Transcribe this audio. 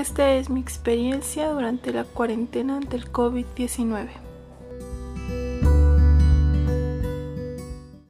Esta es mi experiencia durante la cuarentena del COVID-19.